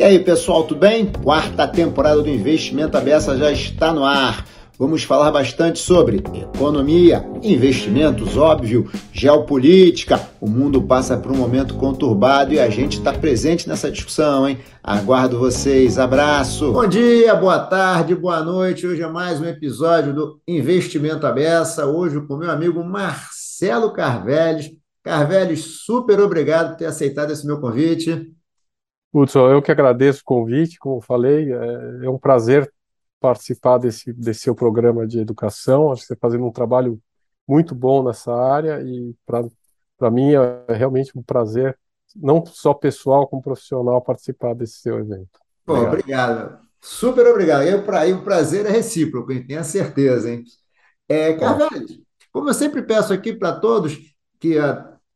E aí, pessoal, tudo bem? Quarta temporada do Investimento Abessa já está no ar. Vamos falar bastante sobre economia, investimentos, óbvio, geopolítica. O mundo passa por um momento conturbado e a gente está presente nessa discussão, hein? Aguardo vocês. Abraço. Bom dia, boa tarde, boa noite. Hoje é mais um episódio do Investimento Abessa. Hoje com meu amigo Marcelo Carveles. Carveles, super obrigado por ter aceitado esse meu convite. Hudson, eu que agradeço o convite, como falei, é, é um prazer participar desse, desse seu programa de educação. Acho que você está fazendo um trabalho muito bom nessa área e para mim é realmente um prazer, não só pessoal como profissional, participar desse seu evento. Pô, obrigado. obrigado. Super obrigado. Eu, pra, o prazer é recíproco, hein? tenho certeza. Hein? É, Carvalho, como eu sempre peço aqui para todos que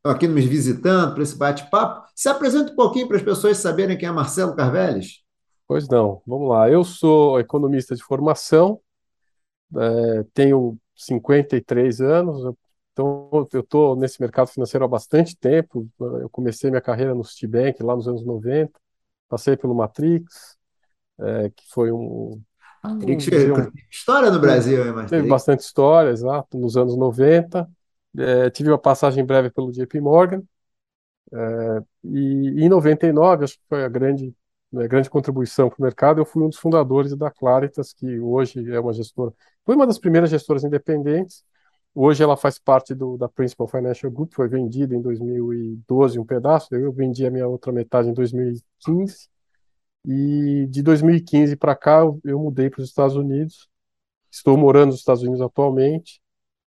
estão aqui nos visitando para esse bate-papo, se apresenta um pouquinho para as pessoas saberem quem é Marcelo Carveles. Pois não, vamos lá. Eu sou economista de formação, é, tenho 53 anos, então eu estou nesse mercado financeiro há bastante tempo. Eu comecei minha carreira no Citibank lá nos anos 90, passei pelo Matrix, é, que foi um. Matrix um, história no Brasil, hein, Matrix? Teve bastante história, exato, nos anos 90. É, tive uma passagem breve pelo JP Morgan. É, e em 99, acho que foi a grande né, grande contribuição para o mercado, eu fui um dos fundadores da Claritas, que hoje é uma gestora, foi uma das primeiras gestoras independentes, hoje ela faz parte do, da Principal Financial Group, foi vendida em 2012 um pedaço, eu vendi a minha outra metade em 2015, e de 2015 para cá eu, eu mudei para os Estados Unidos, estou morando nos Estados Unidos atualmente.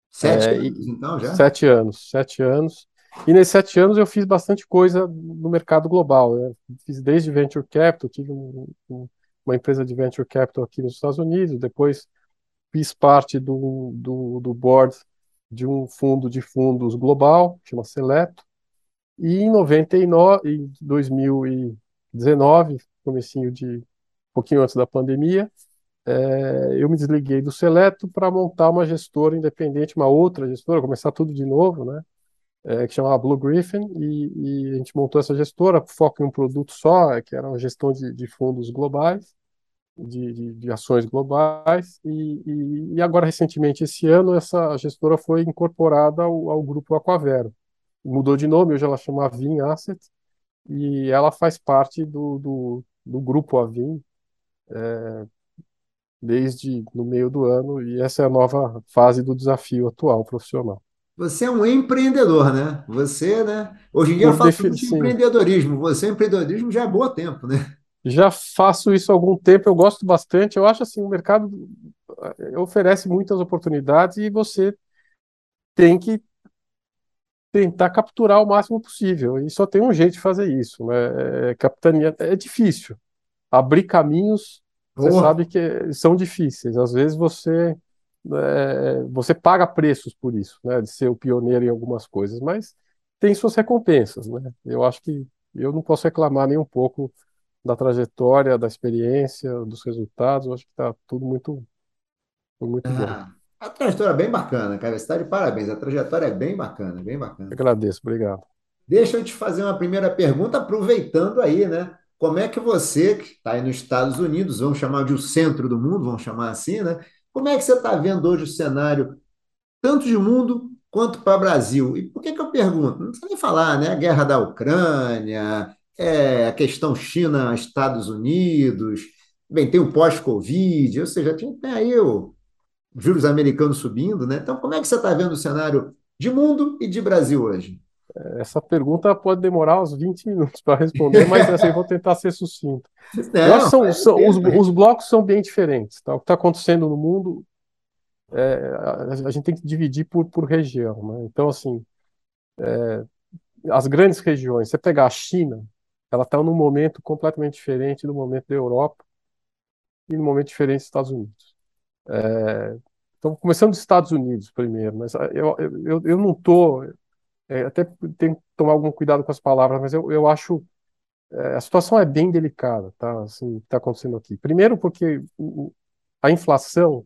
Sete é, anos, então, já? Sete anos, sete anos. E nesses sete anos eu fiz bastante coisa no mercado global. Né? Fiz desde venture capital, tive um, um, uma empresa de venture capital aqui nos Estados Unidos, depois fiz parte do, do, do board de um fundo de fundos global, chama Seleto, e em 99, em 2019, comecinho de um pouquinho antes da pandemia, é, eu me desliguei do Seleto para montar uma gestora independente, uma outra gestora, começar tudo de novo, né? é, que chamava Blue Griffin, e, e, a gente montou essa gestora, foco em um produto só, que era uma gestão de, de fundos globais, de, de, de ações globais, e, e, e, agora, recentemente, esse ano, essa gestora foi incorporada ao, ao grupo Aquavero. Mudou de nome, hoje ela chama Avin Asset, e ela faz parte do, do, do grupo Avin, é, desde no meio do ano, e essa é a nova fase do desafio atual profissional. Você é um empreendedor, né? Você, né? Hoje em dia eu faço muito de empreendedorismo. Você, empreendedorismo, já é bom tempo, né? Já faço isso há algum tempo, eu gosto bastante. Eu acho assim, o mercado eh, oferece muitas oportunidades e você tem que tentar capturar o máximo possível. E só tem um jeito de fazer isso, né? É, capitania é difícil. Abrir caminhos, você sabe que são difíceis. Às vezes você é, você paga preços por isso, né, de ser o pioneiro em algumas coisas, mas tem suas recompensas, né? Eu acho que eu não posso reclamar nem um pouco da trajetória, da experiência, dos resultados. Eu acho que está tudo muito, muito ah, bom. A trajetória é bem bacana, cara. Você está de parabéns. A trajetória é bem bacana, bem bacana. agradeço, obrigado. Deixa eu te fazer uma primeira pergunta, aproveitando aí, né? Como é que você, que está aí nos Estados Unidos, vamos chamar de o centro do mundo, vamos chamar assim, né? Como é que você está vendo hoje o cenário, tanto de mundo quanto para o Brasil? E por que, que eu pergunto? Não precisa nem falar, né? A guerra da Ucrânia, é, a questão China-Estados Unidos, bem, tem o pós-Covid, ou seja, tem aí o juros americanos subindo, né? Então, como é que você está vendo o cenário de mundo e de Brasil hoje? Essa pergunta pode demorar uns 20 minutos para responder, mas assim, eu vou tentar ser sucinto. Não, são, são, os, os, blocos são bem diferentes. Tá? O que está acontecendo no mundo, é, a, a, gente tem que dividir por, por região. Né? Então, assim, é, as grandes regiões, você pegar a China, ela está num momento completamente diferente do momento da Europa e no momento diferente dos Estados Unidos. É, então, começando dos Estados Unidos primeiro, mas eu, eu, eu não estou. É, até tenho que tomar algum cuidado com as palavras, mas eu, eu acho é, a situação é bem delicada, tá? Assim, está acontecendo aqui. Primeiro, porque o, a inflação,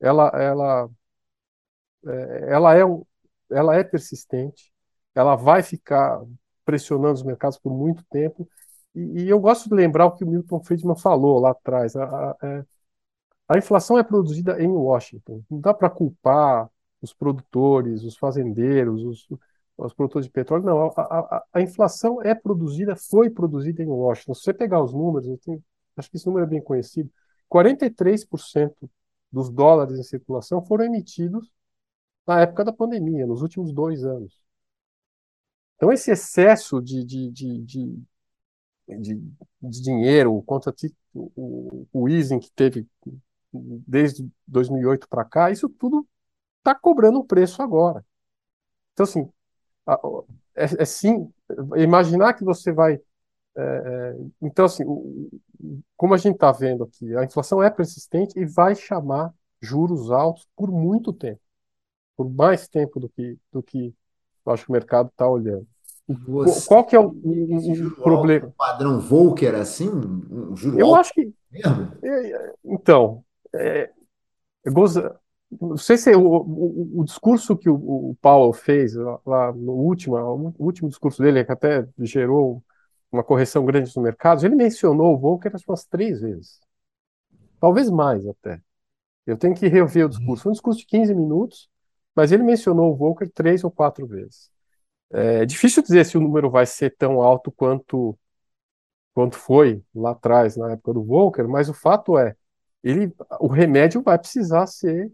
ela, ela, é, ela é, ela é persistente, ela vai ficar pressionando os mercados por muito tempo E, e, eu gosto de lembrar o que o Milton Friedman falou lá atrás. A, a, é, a inflação é produzida em Washington. Não dá para culpar os produtores, os fazendeiros, os, os produtores de petróleo. Não, a, a, a, inflação é produzida, foi produzida em Washington. Se você pegar os números, tenho, acho que esse número é bem conhecido, 43% dos dólares em circulação foram emitidos na época da pandemia, nos últimos dois anos. Então, esse excesso de, de, de, de, de, de dinheiro, o, o, o easing que teve desde 2008 para cá, isso tudo está cobrando um preço agora. Então, assim, é, é sim, imaginar que você vai. É, é, então, assim, como a gente está vendo aqui, a inflação é persistente e vai chamar juros altos por muito tempo por mais tempo do que, do que eu acho que o mercado está olhando. Você Qual que é o, problema? Alto, padrão Volcker, assim? Um, juro eu alto acho que. Mesmo? É, então, é, goza, não sei se o, o, o discurso que o, o Powell fez lá no último, o último discurso dele, que até gerou uma correção grande nos mercados, ele mencionou o Volcker umas três vezes. Talvez mais até. Eu tenho que rever o discurso. Foi um discurso de 15 minutos, mas ele mencionou o Volcker três ou quatro vezes. É difícil dizer se o número vai ser tão alto quanto, quanto foi lá atrás, na época do Volcker, mas o fato é, ele, o remédio vai precisar ser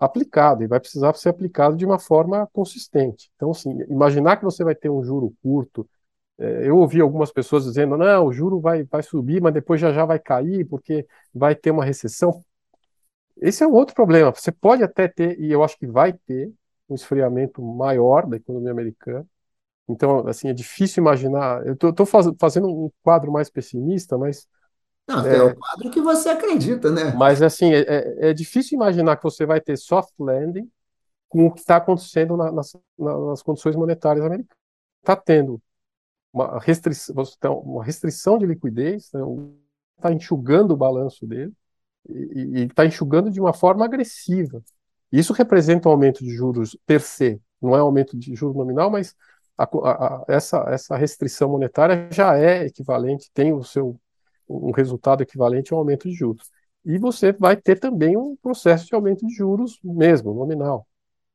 aplicado, e vai precisar ser aplicado de uma forma consistente. Então, assim, imaginar que você vai ter um juro curto, é, eu ouvi algumas pessoas dizendo, não, o juro vai, vai subir, mas depois já já vai cair, porque vai ter uma recessão. Esse é um outro problema. Você pode até ter, e eu acho que vai ter, um esfriamento maior da economia americana. Então, assim, é difícil imaginar. Eu estou faz, fazendo um quadro mais pessimista, mas. Não, é, é o quadro que você acredita, né? Mas, assim, é, é, é difícil imaginar que você vai ter soft landing com o que está acontecendo na, nas, nas condições monetárias americanas. Está tendo uma restrição, uma restrição de liquidez, está né? enxugando o balanço dele e está enxugando de uma forma agressiva. Isso representa um aumento de juros per se, não é aumento de juros nominal, mas a, a, a, essa, essa restrição monetária já é equivalente, tem o seu um resultado equivalente ao aumento de juros. E você vai ter também um processo de aumento de juros mesmo, nominal.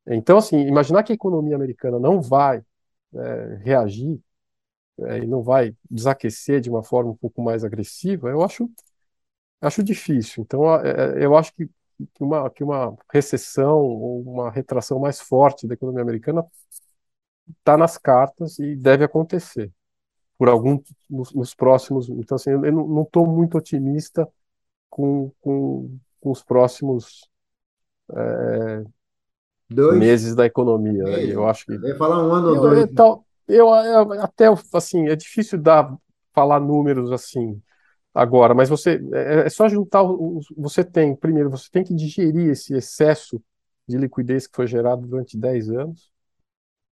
Então, assim, imaginar que a economia americana não vai é, reagir é, e não vai desaquecer de uma forma um pouco mais agressiva, eu acho Acho difícil. Então, é, é, eu acho que uma, que uma recessão ou uma retração mais forte da economia americana está nas cartas e deve acontecer por algum nos, nos próximos. Então, assim, eu não estou muito otimista com, com, com os próximos é, meses da economia. Né? Eu acho que. Eu ia falar um ano ou dois. Eu, eu, eu, até assim, é difícil dar falar números assim agora, mas você é, é só juntar os, você tem, primeiro, você tem que digerir esse excesso de liquidez que foi gerado durante 10 anos.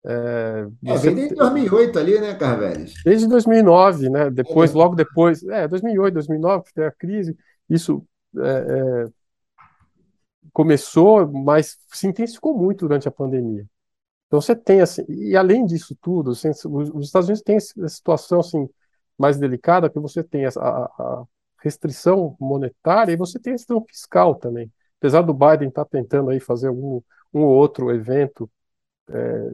É, é vem desde 2008 ali, né, Carveles? Desde 2009, né? Depois, é. logo depois, é, 2008, 2009, que teve a crise, isso é, é, começou, mas se intensificou muito durante a pandemia. Então você tem assim, e além disso tudo, assim, os Estados Unidos têm essa situação assim, mais delicada, que você tem a, a restrição monetária e você tem a restrição fiscal também. Apesar do Biden estar tá tentando aí fazer um, um ou outro evento é,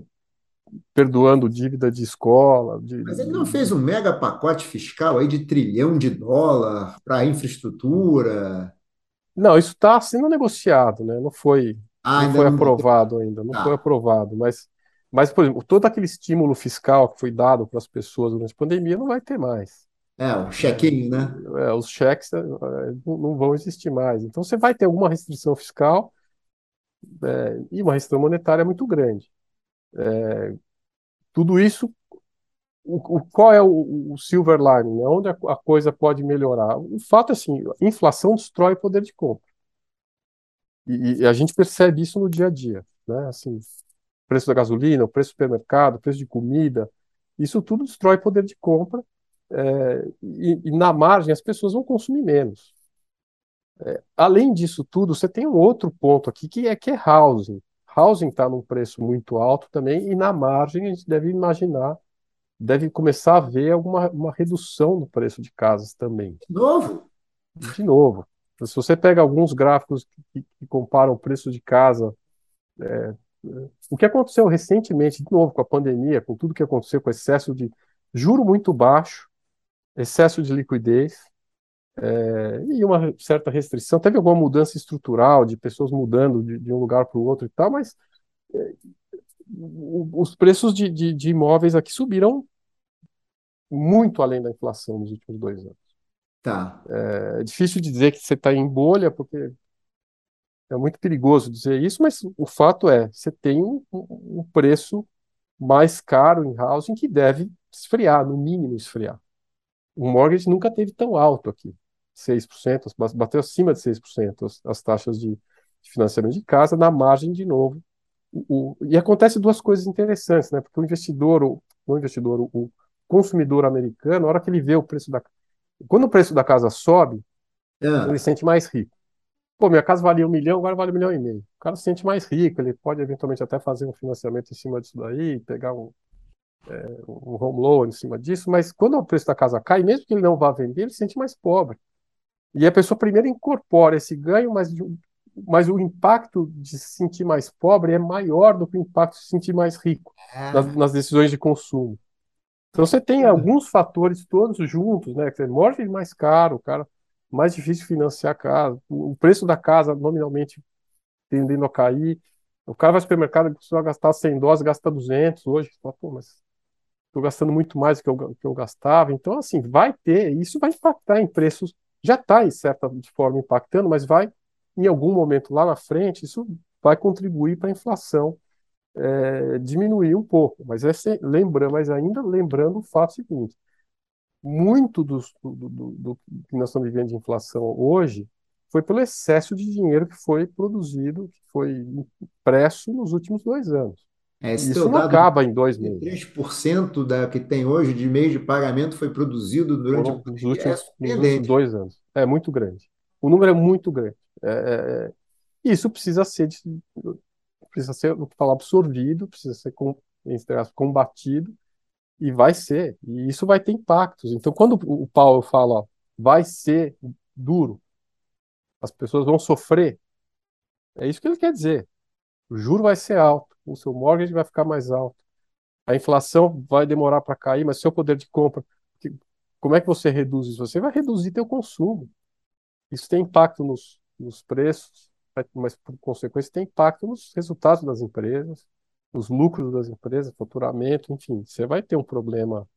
perdoando dívida de escola. De, Mas ele não fez um mega pacote fiscal aí de trilhão de dólar para infraestrutura? Não, isso está sendo negociado, né? Não foi, ah, não foi não aprovado ainda, não tá. foi aprovado, mas mas, por exemplo, todo aquele estímulo fiscal que foi dado para as pessoas durante a pandemia não vai ter mais. É, o chequinho, né? É, os cheques é, não vão existir mais. Então, você vai ter alguma restrição fiscal é, e uma restrição monetária muito grande. É, tudo isso, o, o, qual é o, o silver lining? Né? Onde a, a, coisa pode melhorar? O fato é assim, inflação destrói o poder de compra. E, e a gente percebe isso no dia a dia. Né? Assim, preço da gasolina, o preço do supermercado, o preço de comida, isso tudo destrói poder de compra é, e, e, na margem as pessoas vão consumir menos. É, além disso tudo, você tem um outro ponto aqui que é que é housing. Housing está num preço muito alto também e na margem a gente deve imaginar deve começar a ver alguma uma redução no preço de casas também. De novo? De novo. Se você pega alguns gráficos que, que comparam o preço de casa, é, o que aconteceu recentemente, de novo, com a pandemia, com tudo que aconteceu, com excesso de juro muito baixo, excesso de liquidez, é, e uma certa restrição. Teve alguma mudança estrutural de pessoas mudando de, de um lugar para o outro e tal, mas é, os preços de, de, de, imóveis aqui subiram muito além da inflação nos últimos dois anos. Tá. É, é difícil dizer que você está em bolha, porque é muito perigoso dizer isso, mas o fato é, você tem um, um preço mais caro em housing que deve esfriar, no mínimo esfriar. O mortgage nunca teve tão alto aqui, 6%, bateu acima de 6% as, as taxas de, de financiamento de casa, na margem, de novo. O, o, e acontece duas coisas interessantes, né? Porque o investidor, o, o investidor, o, consumidor americano, na hora que ele vê o preço da quando o preço da casa sobe, é. ele se sente mais rico. Pô, minha casa valia um milhão, agora vale um milhão e meio. O cara se sente mais rico, ele pode eventualmente até fazer um financiamento em cima disso daí, pegar um, é, um home loan em cima disso, mas quando o preço da casa cai, mesmo que ele não vá vender, ele se sente mais pobre. E a pessoa primeiro incorpora esse ganho, mas, mas o impacto de se sentir mais pobre é maior do que o impacto de se sentir mais rico é. nas, nas decisões de consumo. Então você tem é. alguns fatores todos juntos, né? Que morte mais caro, cara mais difícil financiar a casa, o preço da casa nominalmente tendendo a cair. O cara vai ao supermercado e precisa gastar 100 dólares, gasta 200 hoje. Fala, Pô, mas estou gastando muito mais do que eu, que eu gastava. Então, assim, vai ter, isso vai impactar em preços, já está, em certa forma, impactando, mas vai, em algum momento lá na frente, isso vai contribuir para a inflação é, diminuir um pouco. Mas, é, lembra, mas ainda lembrando o fato seguinte, muito do, do, do, que nós estamos vivendo de inflação hoje foi pelo excesso de dinheiro que foi produzido, que foi impresso nos últimos dois anos. É, Isso não acaba em dois meses. 3% da que tem hoje de meio de pagamento foi produzido durante Foram, os últimos, é nos últimos dois anos. É muito grande. O número é muito grande. É, é, é isso precisa ser precisa ser falar absorvido, precisa ser combatido e vai ser, e isso vai ter impactos. Então, quando o Paulo fala, ó, vai ser duro, as pessoas vão sofrer, é isso que ele quer dizer. O juro vai ser alto, o seu mortgage vai ficar mais alto, a inflação vai demorar para cair, mas seu poder de compra, como é que você reduz isso? Você vai reduzir teu consumo. Isso tem impacto nos, nos preços, mas por consequência tem impacto nos resultados das empresas, os lucros das empresas, faturamento, enfim, você vai ter um problema,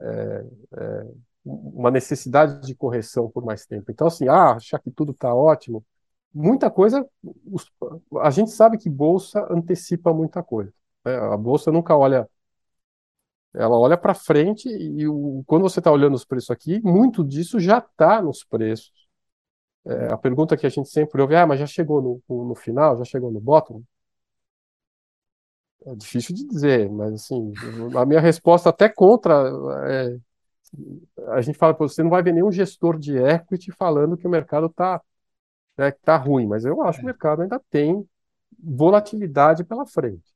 é, é, uma necessidade de correção por mais tempo. Então, assim, ah, achar que tudo está ótimo, muita coisa, os, a gente sabe que bolsa antecipa muita coisa. Né? A bolsa nunca olha, ela olha para frente e o, quando você está olhando os preços aqui, muito disso já está nos preços. É, a pergunta que a gente sempre ouve, ah, mas já chegou no, no, no final, já chegou no bottom? É difícil de dizer, mas assim, a minha resposta até contra é, a gente fala, você não vai ver nenhum gestor de equity falando que o mercado está né, tá ruim, mas eu acho que o mercado ainda tem volatilidade pela frente.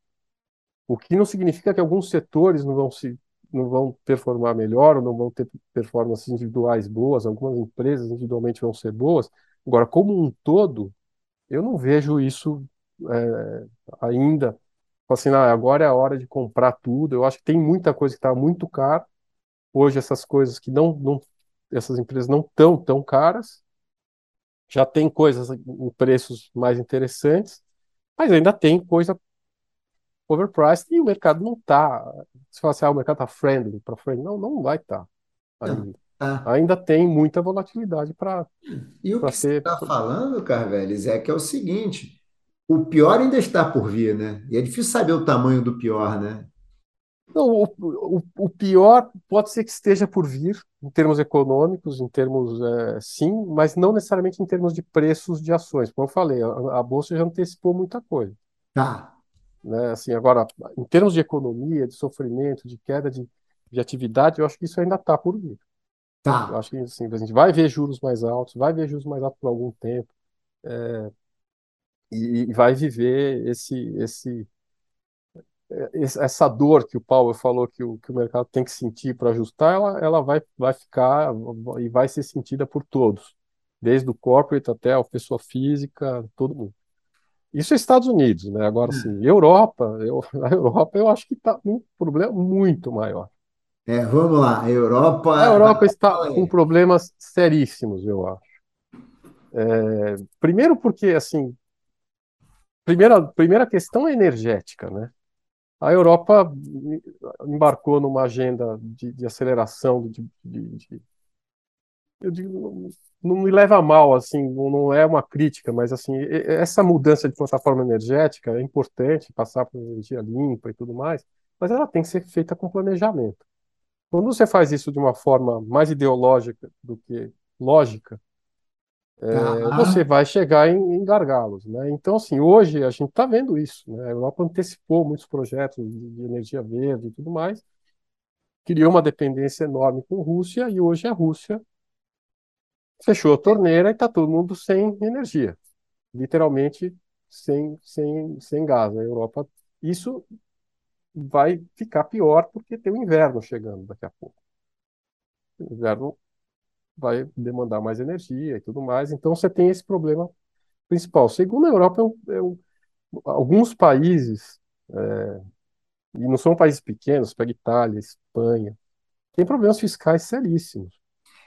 O que não significa que alguns setores não vão se não vão performar melhor, ou não vão ter performances individuais boas, algumas empresas individualmente vão ser boas. Agora, como um todo, eu não vejo isso é, ainda assim, ah, agora é a hora de comprar tudo. Eu acho que tem muita coisa que está muito cara. Hoje essas coisas que não, não essas empresas não estão tão caras. Já tem coisas em preços mais interessantes, mas ainda tem coisa overpriced e o mercado não está. Se fala assim, ah, o mercado está friendly para friendly, não, não vai estar. Tá ainda. Ah. ainda tem muita volatilidade para E o que você está falando, Carveles, é que é o seguinte: o pior ainda está por vir, né? E é difícil saber o tamanho do pior, né? Não, o, o, o pior pode ser que esteja por vir, em termos econômicos, em termos, é, sim, mas não necessariamente em termos de preços de ações. Como eu falei, a, a Bolsa já antecipou muita coisa. Tá. Né? Assim, agora, em termos de economia, de sofrimento, de queda de, de atividade, eu acho que isso ainda está por vir. Tá. Eu acho que assim, a gente vai ver juros mais altos, vai ver juros mais altos por algum tempo. É, e vai viver esse esse essa dor que o Paulo falou que o, que o mercado tem que sentir para ajustar, ela, ela vai, vai ficar e vai ser sentida por todos, desde o corporate até a pessoa física, todo mundo. Isso é Estados Unidos, né? Agora, sim, Europa, eu, a Europa eu acho que está um problema muito maior. É, vamos lá, a Europa. A Europa está com problemas seríssimos, eu acho. É, primeiro porque, assim, primeira, primeira questão é energética, né? A Europa embarcou numa agenda de, de aceleração, de, de, eu digo, não me leva a mal, assim, não é uma crítica, mas assim, essa mudança de plataforma energética é importante, passar por energia limpa e tudo mais, mas ela tem que ser feita com planejamento. Quando você faz isso de uma forma mais ideológica do que lógica, é, você vai chegar em, em, gargalos, né? Então, assim, hoje a gente está vendo isso, né? A Europa antecipou muitos projetos de, de, energia verde e tudo mais, criou uma dependência enorme com a Rússia e hoje a Rússia fechou a torneira e está todo mundo sem energia, literalmente sem, sem, sem gás. A Europa, isso vai ficar pior porque tem o inverno chegando daqui a pouco. O inverno vai demandar mais energia e tudo mais. Então você tem esse problema principal. Segundo, a Europa é um, é um, alguns países, é, e não são países pequenos, pega Itália, Espanha, tem problemas fiscais seríssimos.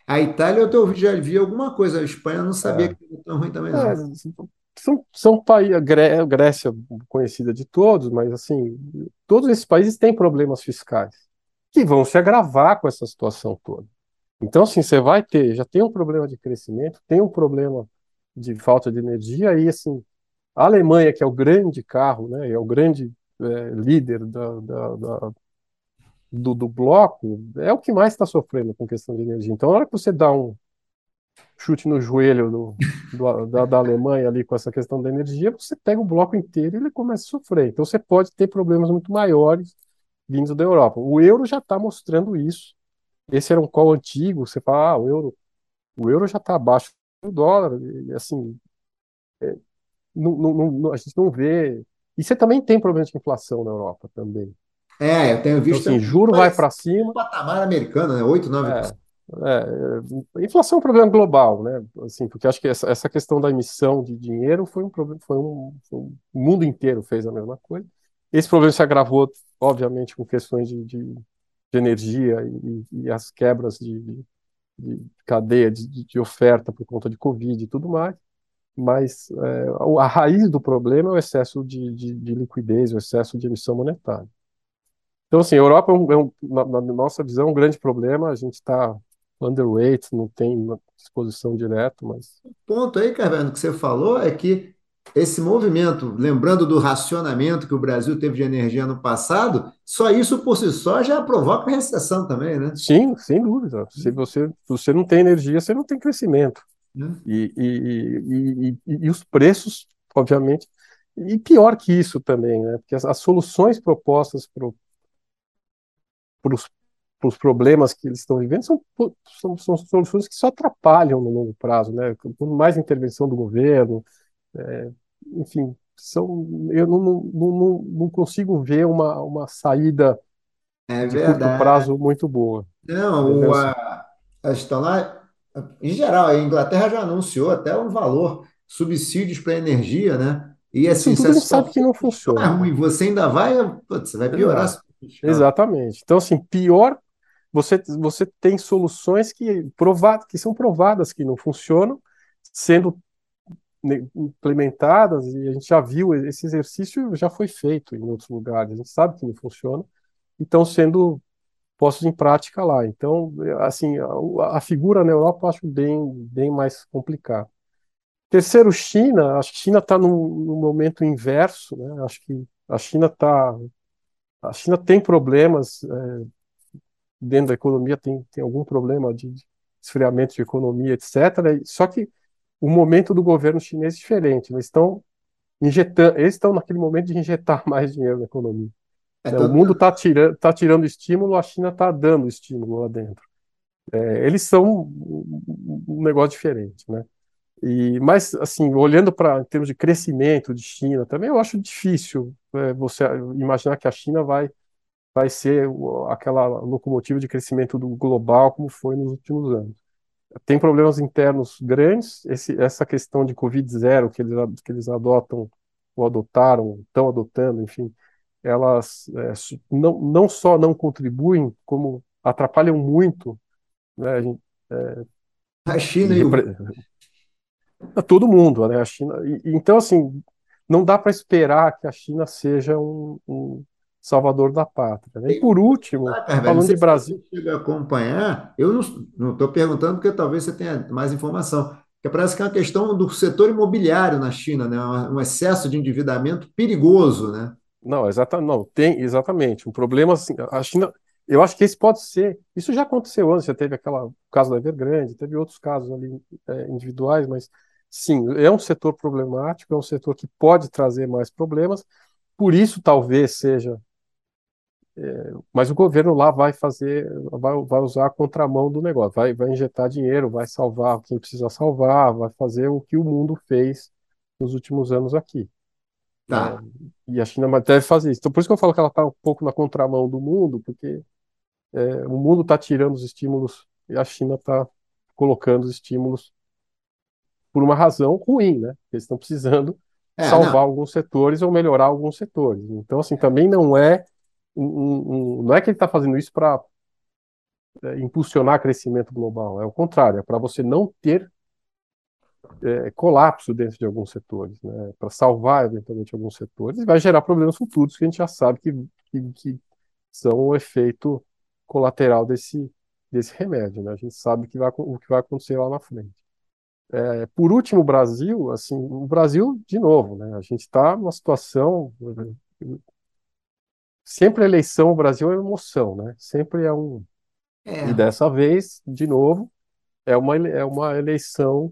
A Itália eu já vi alguma coisa, a Espanha eu não sabia é. que era tão ruim também. É, são, são países, a Grécia conhecida de todos, mas assim, todos esses países têm problemas fiscais que vão se agravar com essa situação toda. Então, assim, você vai ter, já tem um problema de crescimento, tem um problema de falta de energia, e assim, a Alemanha, que é o grande carro, né, é o grande é, líder da, da, da, do, do bloco, é o que mais está sofrendo com questão de energia. Então, na hora que você dá um chute no joelho do, do, da, da Alemanha ali com essa questão da energia, você pega o bloco inteiro e ele começa a sofrer. Então, você pode ter problemas muito maiores vindos da Europa. O euro já está mostrando isso esse era um call antigo, você fala, ah, o euro, o euro já está abaixo do dólar, e assim, é, não, não, não, a gente não vê. E você também tem problema de inflação na Europa também. É, eu tenho então, visto. Então, assim, juro vai para cima. patamar americano, né? 8, 9%. É, é, inflação é um problema global, né? Assim, porque acho que essa, essa questão da emissão de dinheiro foi um problema, foi um, foi um, o mundo inteiro fez a mesma coisa. Esse problema se agravou, obviamente, com questões de, de de energia e, e as quebras de, de, de cadeia de, de, oferta por conta de Covid e tudo mais. Mas é, a raiz do problema é o excesso de, de, liquidez, o excesso de emissão monetária. Então, assim, a Europa, é um, é um, na, na, nossa visão, um grande problema. A gente está underweight, não tem exposição direta, mas... O ponto aí, Carvalho, que você falou é que esse movimento, lembrando do racionamento que o Brasil teve de energia no passado, só isso por si só já provoca recessão também, né? Sim, sem dúvida. Se você, você não tem energia, você não tem crescimento. Né? E, e, e, e, os preços, obviamente, e pior que isso também, né? Porque as, as soluções propostas para os problemas que eles estão vivendo são, são, são soluções que só atrapalham no longo prazo, né? Com mais intervenção do governo, é, enfim, são, eu não, não, não, não, consigo ver uma, uma saída é de curto prazo muito boa. Não, a, a estão lá, em geral, a Inglaterra já anunciou até um valor, subsídios para energia, né? E assim, Isso tudo gente sabe que não funciona. É ruim, você ainda vai, putz, vai piorar. Exatamente. Então, assim, pior, você, você tem soluções que, provadas, que são provadas que não funcionam, sendo implementadas e a gente já viu esse exercício já foi feito em outros lugares a gente sabe que não funciona e estão sendo postos em prática lá. Então assim a, a figura na Europa eu acho bem bem mais complicada. Terceiro China acho que China está num, num, momento inverso né? Acho que a China está a China tem problemas é, dentro da economia tem tem algum problema de esfriamento de economia etc só que o momento do governo chinês é diferente. Eles estão injetando, eles estão naquele momento de injetar mais dinheiro na economia. É, o mundo está tirando, tá tirando estímulo, a China está dando estímulo lá dentro. É, eles são um negócio diferente, né? E, mas, assim, olhando para em termos de crescimento de China, também eu acho difícil é, você imaginar que a China vai, vai ser aquela locomotiva de crescimento do global como foi nos últimos anos. Tem problemas internos grandes, esse, essa questão de Covid-0 que eles, que eles adotam ou adotaram, estão adotando, enfim, elas é, não, não só não contribuem, como atrapalham muito né, a, gente, é, a China e o todo mundo, né? A China. E, então, assim, não dá para esperar que a China seja um, um salvador da pátria. Né? E por último, ah, falando de Brasil. Você a acompanhar, eu não estou perguntando porque talvez você tenha mais informação. Porque parece que é uma questão do setor imobiliário na China, né? Um excesso de endividamento perigoso, né? Não, exatamente, não, tem exatamente um problema assim. A China, eu acho que esse pode ser. Isso já aconteceu antes, já teve aquela caso da Evergrande, teve outros casos ali é, individuais, mas sim, é um setor problemático, é um setor que pode trazer mais problemas, por isso talvez seja. É, mas o governo lá vai fazer, vai, vai usar a contramão do negócio, vai, vai injetar dinheiro, vai salvar quem precisa salvar, vai fazer o que o mundo fez nos últimos anos aqui. Tá. É, e a China deve fazer isso. Então, por isso que eu falo que ela está um pouco na contramão do mundo, porque é, o mundo está tirando os estímulos e a China está colocando os estímulos por uma razão ruim, né? Eles estão precisando é, salvar não. alguns setores ou melhorar alguns setores. Então, assim, também não é um, um, não é que ele está fazendo isso para é, impulsionar crescimento global. É o contrário, é para você não ter é, colapso dentro de alguns setores, né? Para salvar eventualmente alguns setores, e vai gerar problemas futuros que a gente já sabe que, que, que são o efeito colateral desse desse remédio, né? A gente sabe que vai, o que vai acontecer lá na frente. É, por último, o Brasil, assim, o Brasil, de novo, né? A gente está numa situação. Sempre a eleição, o Brasil é emoção, né? Sempre é um. É. E dessa vez, de novo, é uma, é uma eleição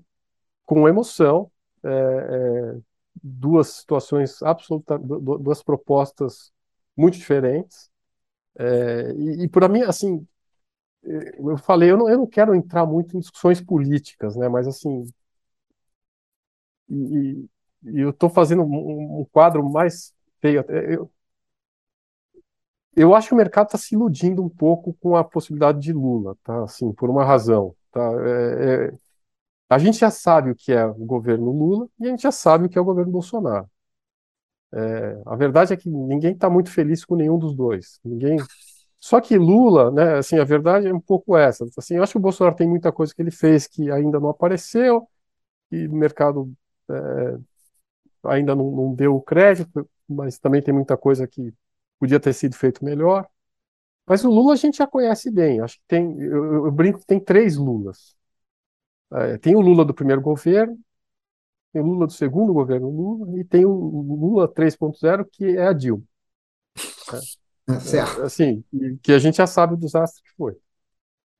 com emoção, é, é, duas situações absolutas, duas propostas muito diferentes. É, e, e para mim, assim, eu falei, eu não, eu não quero entrar muito em discussões políticas, né? Mas assim, e, e eu estou fazendo um, um, quadro mais feio. Eu, eu acho que o mercado está se iludindo um pouco com a possibilidade de Lula, tá? Assim, por uma razão, tá? É, é, a gente já sabe o que é o governo Lula e a gente já sabe o que é o governo Bolsonaro. É, a verdade é que ninguém está muito feliz com nenhum dos dois. Ninguém só que Lula, né, assim, a verdade é um pouco essa. Assim, eu acho que o Bolsonaro tem muita coisa que ele fez que ainda não apareceu, e o mercado é, ainda não, não deu crédito, mas também tem muita coisa que podia ter sido feito melhor. Mas o Lula a gente já conhece bem. Acho que tem, eu, eu brinco que tem três Lulas. É, tem o Lula do primeiro governo, tem o Lula do segundo governo Lula e tem o Lula 3.0 que é a Dilma. É. Certo. Assim, que a gente já sabe o desastre que foi.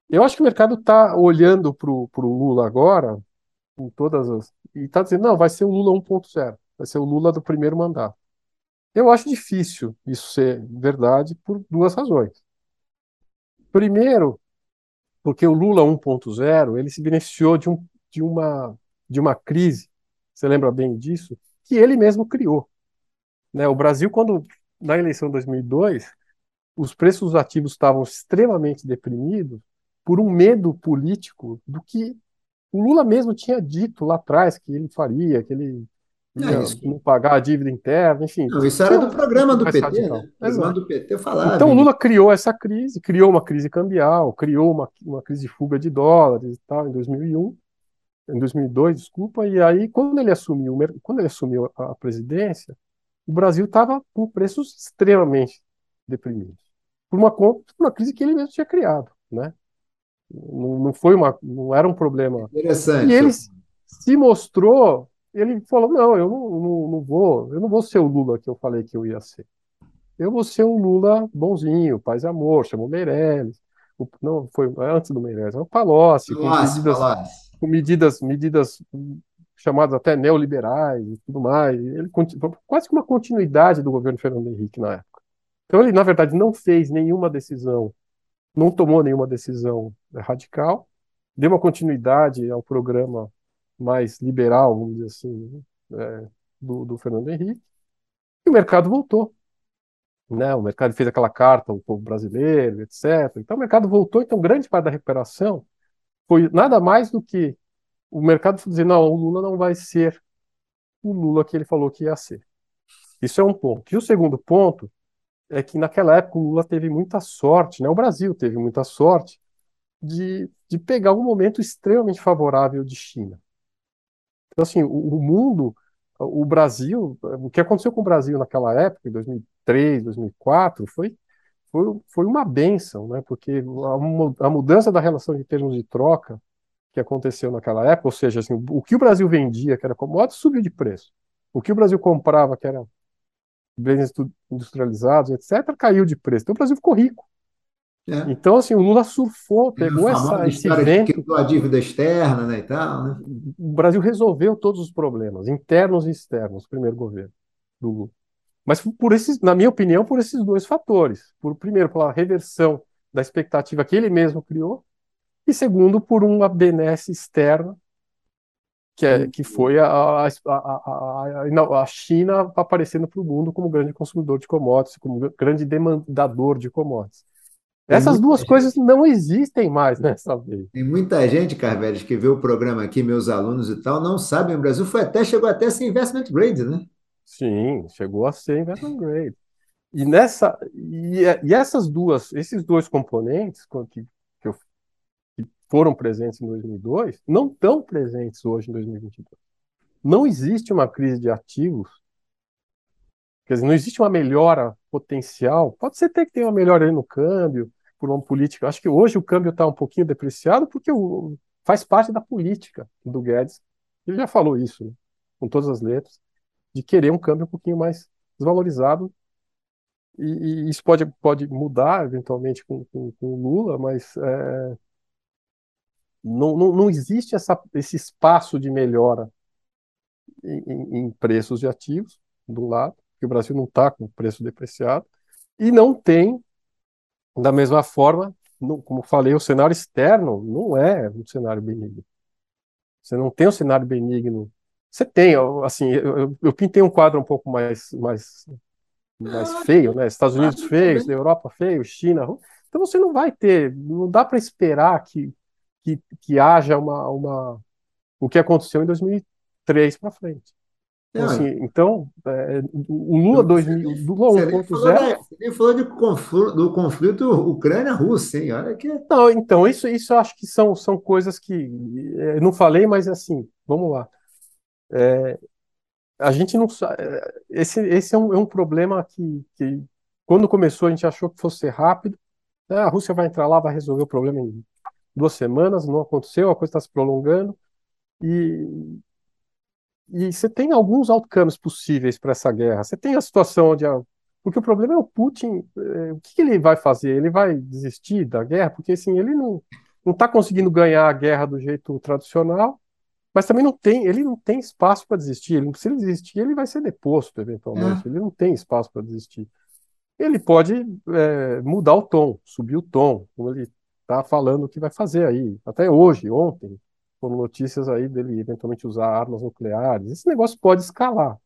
Eu acho que o mercado está olhando para o Lula agora, em todas as. E está dizendo, não, vai ser o Lula 1.0, vai ser o Lula do primeiro mandato. Eu acho difícil isso ser verdade por duas razões. Primeiro, porque o Lula 1.0 ele se beneficiou de, um, de, uma, de uma crise, você lembra bem disso, que ele mesmo criou. Né? O Brasil, quando na eleição de 2002, os preços dos ativos estavam extremamente deprimidos por um medo político do que o Lula mesmo tinha dito lá atrás que ele faria, que ele ia é não pagar a dívida interna, enfim. Não, isso era do programa do PT, né? programa do PT falava. Então o Lula criou essa crise, criou uma crise cambial, criou uma, uma crise de fuga de dólares e tal em 2001, em 2002, desculpa, e aí quando ele assumiu, quando ele assumiu a presidência, o Brasil estava com preços extremamente deprimidos por uma, por uma crise que ele mesmo tinha criado, né? Não, não foi uma, não era um problema. Interessante. E ele se mostrou, ele falou, não, eu não, não, não vou, eu não vou ser o Lula que eu falei que eu ia ser. Eu vou ser um Lula bonzinho, paz e amor, chamou Meirelles. O, não, foi antes do Meirelles, é o Palocci, com medidas, com medidas, medidas chamadas até neoliberais e tudo mais. Ele quase que uma continuidade do governo Fernando Henrique na época. Então ele, na verdade, não fez nenhuma decisão, não tomou nenhuma decisão radical, deu uma continuidade ao programa mais liberal, vamos dizer assim, é, do, do Fernando Henrique, e o mercado voltou. Né? O mercado fez aquela carta ao povo brasileiro, etc. Então o mercado voltou, então grande parte da recuperação foi nada mais do que o mercado dizer, não, o Lula não vai ser o Lula que ele falou que ia ser. Isso é um ponto. E o segundo ponto é que naquela época o Lula teve muita sorte, né? o Brasil teve muita sorte de, de pegar um momento extremamente favorável de China. Então, assim, o, o mundo, o Brasil, o que aconteceu com o Brasil naquela época, em 2003, 2004, foi, foi, foi uma benção, né? porque a, mudança da relação de termos de troca que aconteceu naquela época, ou seja, assim, o que o Brasil vendia, que era commodity, subiu de preço. O que o Brasil comprava, que era bens industrializados, etc., caiu de preço. Então o Brasil ficou rico. É. Então, assim, o Lula surfou, pegou essa, esse vento. a dívida externa né, e tal. Né? O Brasil resolveu todos os problemas, internos e externos, primeiro governo do Lula. Mas por esses, na minha opinião, por esses dois fatores. Por primeiro, pela reversão da expectativa que ele mesmo criou, e segundo, por uma benesse externa, que, é, que foi a, a, a, a China aparecendo para o mundo como grande consumidor de commodities, como grande demandador de commodities. Essas duas gente, coisas não existem mais nessa vez. Tem muita gente, Carveres, que vê o programa aqui, meus alunos e tal, não sabem. O Brasil foi até, chegou até a ser investment grade, né? Sim, chegou a ser investment grade. E nessa e, e essas duas, esses dois componentes que, que, eu, que foram presentes em 2002, não estão presentes hoje em 2022. Não existe uma crise de ativos Quer dizer, não existe uma melhora potencial. Pode ser até que tenha uma melhora no câmbio, por uma política. Acho que hoje o câmbio está um pouquinho depreciado porque o, faz parte da política do Guedes. Ele já falou isso, né, com todas as letras, de querer um câmbio um pouquinho mais desvalorizado. E, e isso pode, pode mudar eventualmente com, com, com o Lula, mas é, não, não, não existe essa, esse espaço de melhora em, em preços de ativos, do lado, que o Brasil não está com preço depreciado, e não tem da mesma forma, como falei, o cenário externo não é um cenário benigno. Você não tem um cenário benigno. Você tem, assim, eu, eu pintei um quadro um pouco mais, mais, mais ah, feio, né? Estados Unidos feio, Europa feio, China. Então você não vai ter, não dá para esperar que, que, que haja uma, uma, o que aconteceu em 2003 para frente. Então, assim, então é, o Lula 2000, Lula 1.0. Você nem falou de conflito, do conflito Ucrânia-Rússia, hein? Olha que. Não, então, isso, isso eu acho que são, são coisas que. É, não falei, mas assim, vamos lá. É, a gente não sabe. É, esse, esse é um, é um problema que, que, quando começou, a gente achou que fosse rápido. Né? A Rússia vai entrar lá, vai resolver o problema em duas semanas, não aconteceu, a coisa está se prolongando. E, e você tem alguns outcomes possíveis para essa guerra. Você tem a situação onde. A... Porque o problema é o Putin. É, o que, que ele vai fazer? Ele vai desistir da guerra? Porque assim, ele não não está conseguindo ganhar a guerra do jeito tradicional, mas também não tem, ele não tem espaço para desistir. Ele, se ele desistir, ele vai ser deposto eventualmente. É. Ele não tem espaço para desistir. Ele pode é, mudar o tom, subir o tom, como ele está falando que vai fazer aí. Até hoje, ontem, foram notícias aí dele eventualmente usar armas nucleares. Esse negócio pode escalar.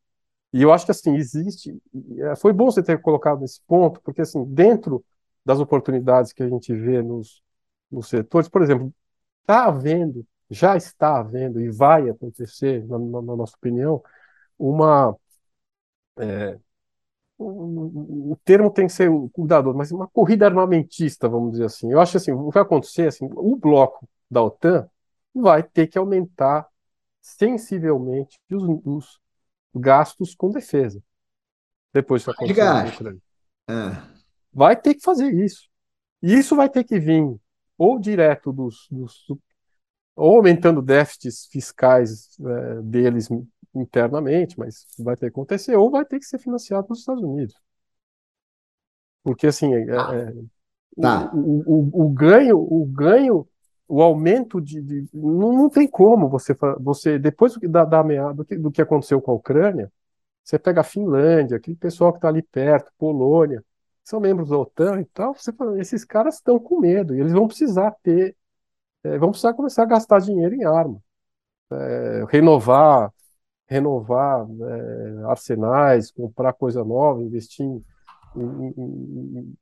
E eu acho que assim existe. É, foi bom você ter colocado nesse ponto, porque assim dentro das oportunidades que a gente vê nos, nos setores, por exemplo, está havendo, já está havendo e vai acontecer, na, na, na nossa opinião, uma é, o, o, termo tem que ser cuidador, mas uma corrida armamentista, vamos dizer assim. Eu acho assim, o que vai acontecer assim, o bloco da OTAN vai ter que aumentar sensivelmente os, os gastos com defesa. Depois que acontecer é. Vai ter que fazer isso. E isso vai ter que vir ou direto dos, dos ou aumentando déficits fiscais é, deles internamente, mas vai ter que acontecer, ou vai ter que ser financiado pelos Estados Unidos. Porque assim, é, é, tá. o, o, o, ganho, o ganho o aumento de, de não, não, tem como você você depois da, da do, que, do que aconteceu com a Ucrânia você pega a Finlândia aquele pessoal que está ali perto Polônia são membros da OTAN e tal você fala, esses caras estão com medo e eles vão precisar ter é, vão precisar começar a gastar dinheiro em arma é, renovar, renovar é, arsenais, comprar coisa nova, investir em, em, em,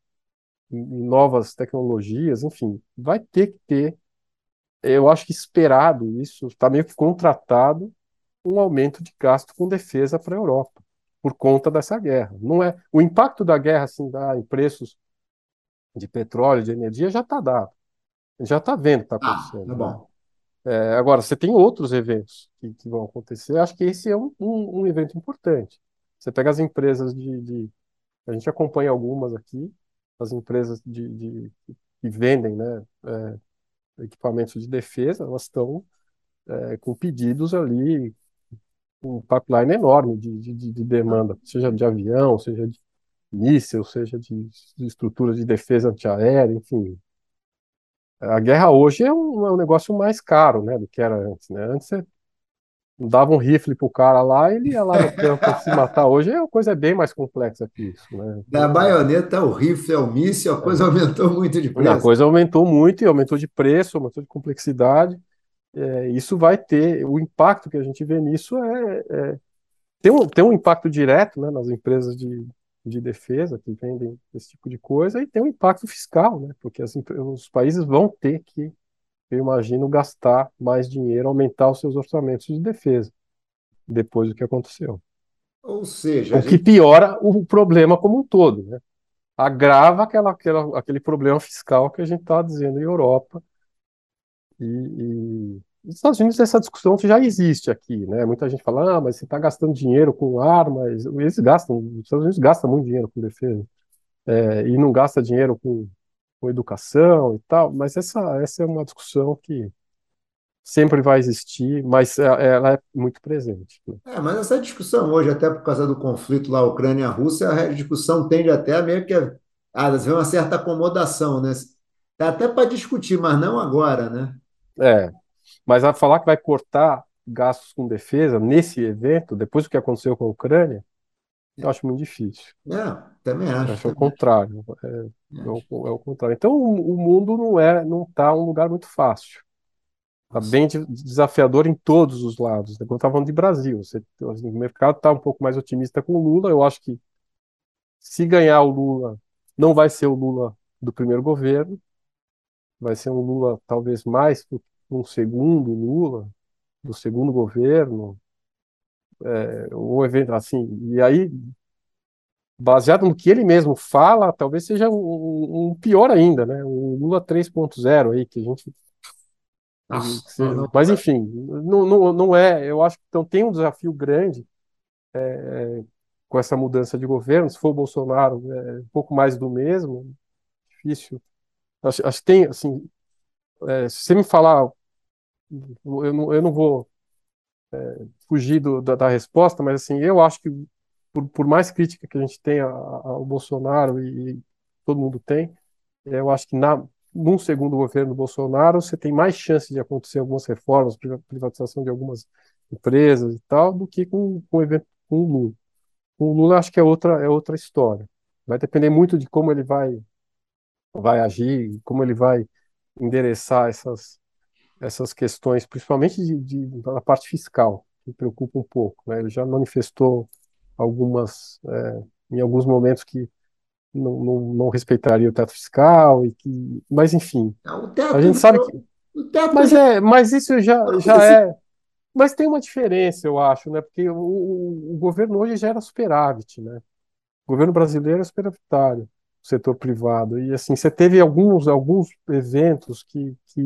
em novas tecnologias, enfim, vai ter que ter, eu acho que esperado isso, está meio que contratado um aumento de gasto com defesa para a Europa por conta dessa guerra. Não é o impacto da guerra assim dá em preços de petróleo, de energia já está dado, já está vendo o que está acontecendo. Ah, tá bom. É, agora você tem outros eventos que, que, vão acontecer. Acho que esse é um, um, um evento importante. Você pega as empresas de, de, a gente acompanha algumas aqui, as empresas de, de que vendem, né, é, equipamentos de defesa, elas estão é, com pedidos ali um pipeline enorme de, de, de, demanda, seja de avião, seja de míssil, seja de, de estruturas de defesa antiaérea, enfim. A guerra hoje é um, é um, negócio mais caro, né, do que era antes, né? Antes você dava um rifle pro cara lá e ele ia lá no campo se matar. Hoje é uma coisa bem mais complexa que isso, né? Da baioneta ao rifle ao míssil, a coisa é. aumentou muito de preço. A coisa aumentou muito e aumentou de preço, aumentou de complexidade é, isso vai ter, o impacto que a gente vê nisso é, é tem, um, tem um impacto direto né, nas empresas de, de defesa que vendem esse tipo de coisa e tem um impacto fiscal, né, porque as, os países vão ter que, eu imagino, gastar mais dinheiro, aumentar os seus orçamentos de defesa depois do que aconteceu. Ou seja, o que piora o problema como um todo, né? agrava aquela, aquela, aquele problema fiscal que a gente está dizendo em Europa, e, e nos Estados Unidos essa discussão já existe aqui, né? Muita gente fala, ah, mas você está gastando dinheiro com armas. Eles gastam, os Estados Unidos gastam muito dinheiro com defesa. É, e não gasta dinheiro com, com educação e tal, mas essa, essa é uma discussão que sempre vai existir, mas é, ela é muito presente. Né? É, mas essa discussão hoje, até por causa do conflito lá Ucrânia-Rússia, a discussão tende até a meio que a, a haver uma certa acomodação, né? Dá até para discutir, mas não agora, né? É, mas a falar que vai cortar gastos com defesa nesse evento, depois do que aconteceu com a Ucrânia, eu acho muito difícil. É, também acho. acho o contrário. É, é, o, é, o, contrário. Então o, o mundo não é, não está um lugar muito fácil. Está bem desafiador em todos os lados. Né? Quando estava falando de Brasil, você, o mercado está um pouco mais otimista com o Lula. Eu acho que se ganhar o Lula, não vai ser o Lula do primeiro governo, vai ser um Lula talvez mais um segundo Lula, do segundo governo, é, um evento assim, e aí, baseado no que ele mesmo fala, talvez seja um, um pior ainda, né? Um Lula 3.0 aí, que a gente. Nossa, mas enfim, não, não, não é. Eu acho que então, tem um desafio grande é, com essa mudança de governo. Se for o Bolsonaro, é um pouco mais do mesmo, difícil. Acho, acho que tem, assim, é, se você me falar, eu não, eu não vou é, fugir do, da, da, resposta, mas assim, eu acho que por, por mais crítica que a gente tenha ao Bolsonaro e, todo mundo tem, eu acho que na, num segundo governo do Bolsonaro você tem mais chance de acontecer algumas reformas, privatização de algumas empresas e tal, do que com, com com o Lula. Com o Lula acho que é outra, é outra história. Vai depender muito de como ele vai, vai agir, como ele vai endereçar essas, essas questões, principalmente de, de, da parte fiscal, que preocupa um pouco. Né? Ele já manifestou algumas, é, em alguns momentos que não, não, não, respeitaria o teto fiscal e que, mas enfim, a gente sabe que, mas é, mas isso já, já é, mas tem uma diferença, eu acho, né? Porque o, o, o governo hoje já era superávit, né? O governo brasileiro é superavitário setor privado. E assim, você teve alguns, alguns eventos que, que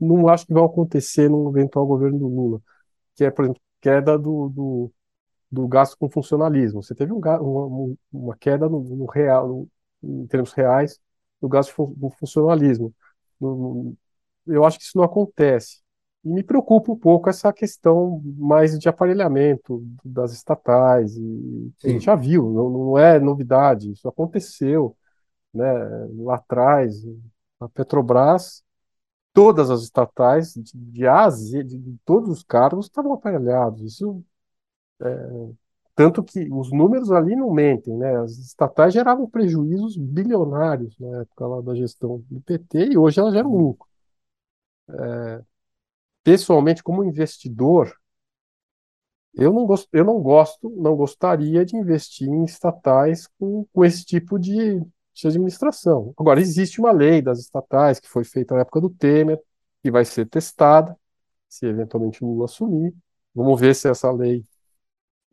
não acho que vão acontecer num eventual governo do Lula, que é, por exemplo, queda do, do, do gasto com funcionalismo. Você teve um, uma, uma queda no, no real, no, em termos reais, do gasto com funcionalismo. No, eu acho que isso não acontece. E me preocupa um pouco essa questão mais de aparelhamento das estatais. E a gente já viu, não, não é novidade, isso aconteceu né, lá atrás, a Petrobras, todas as estatais, de, de A a Z, de, de todos os cargos, estavam aparelhados. Isso, tanto que os números ali não mentem, né? As estatais geravam prejuízos bilionários na época lá da gestão do PT e hoje elas geram lucro. É, pessoalmente, como investidor, eu não gosto, eu não gosto, não gostaria de investir em estatais com, com esse tipo de, de administração. Agora, existe uma lei das estatais que foi feita na época do Temer, que vai ser testada, se eventualmente Lula assumir. Vamos ver se essa lei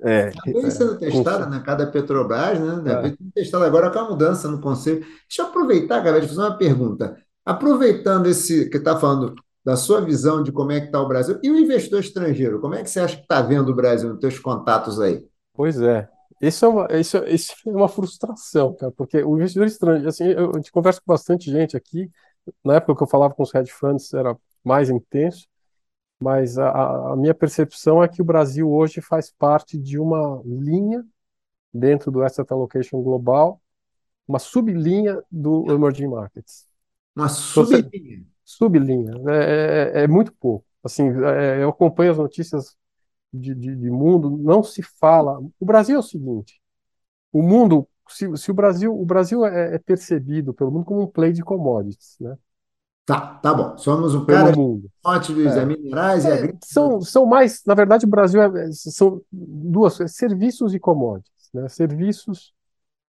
é, Acabei sendo testada na né? cada Petrobras, né? É. testada agora com a mudança no conselho. Deixa eu aproveitar, galera, de fazer uma pergunta. Aproveitando esse que está falando da sua visão de como é que está o Brasil, e o investidor estrangeiro, como é que você acha que está vendo o Brasil nos teus contatos aí? Pois é. Isso é, uma, isso, isso é uma frustração, cara, porque o investidor estrangeiro, assim, eu, a gente conversa com bastante gente aqui, na época que eu falava com os hedge funds era mais intenso, mas a, a, minha percepção é que o Brasil hoje faz parte de uma linha dentro do Asset Allocation Global, uma sublinha do Emerging Markets. Uma sublinha? Sublinha. É, é, é muito pouco. Assim, é, eu acompanho as notícias de, de, de, mundo, não se fala. O Brasil é o seguinte: o mundo, se, se o Brasil, o Brasil é, é percebido pelo mundo como um play de commodities, né? Tá, tá bom. Somos um cara mundo. commodities, é. minerais é, e São, são mais, na verdade, o Brasil é, são duas, é serviços e commodities. Né? Serviços,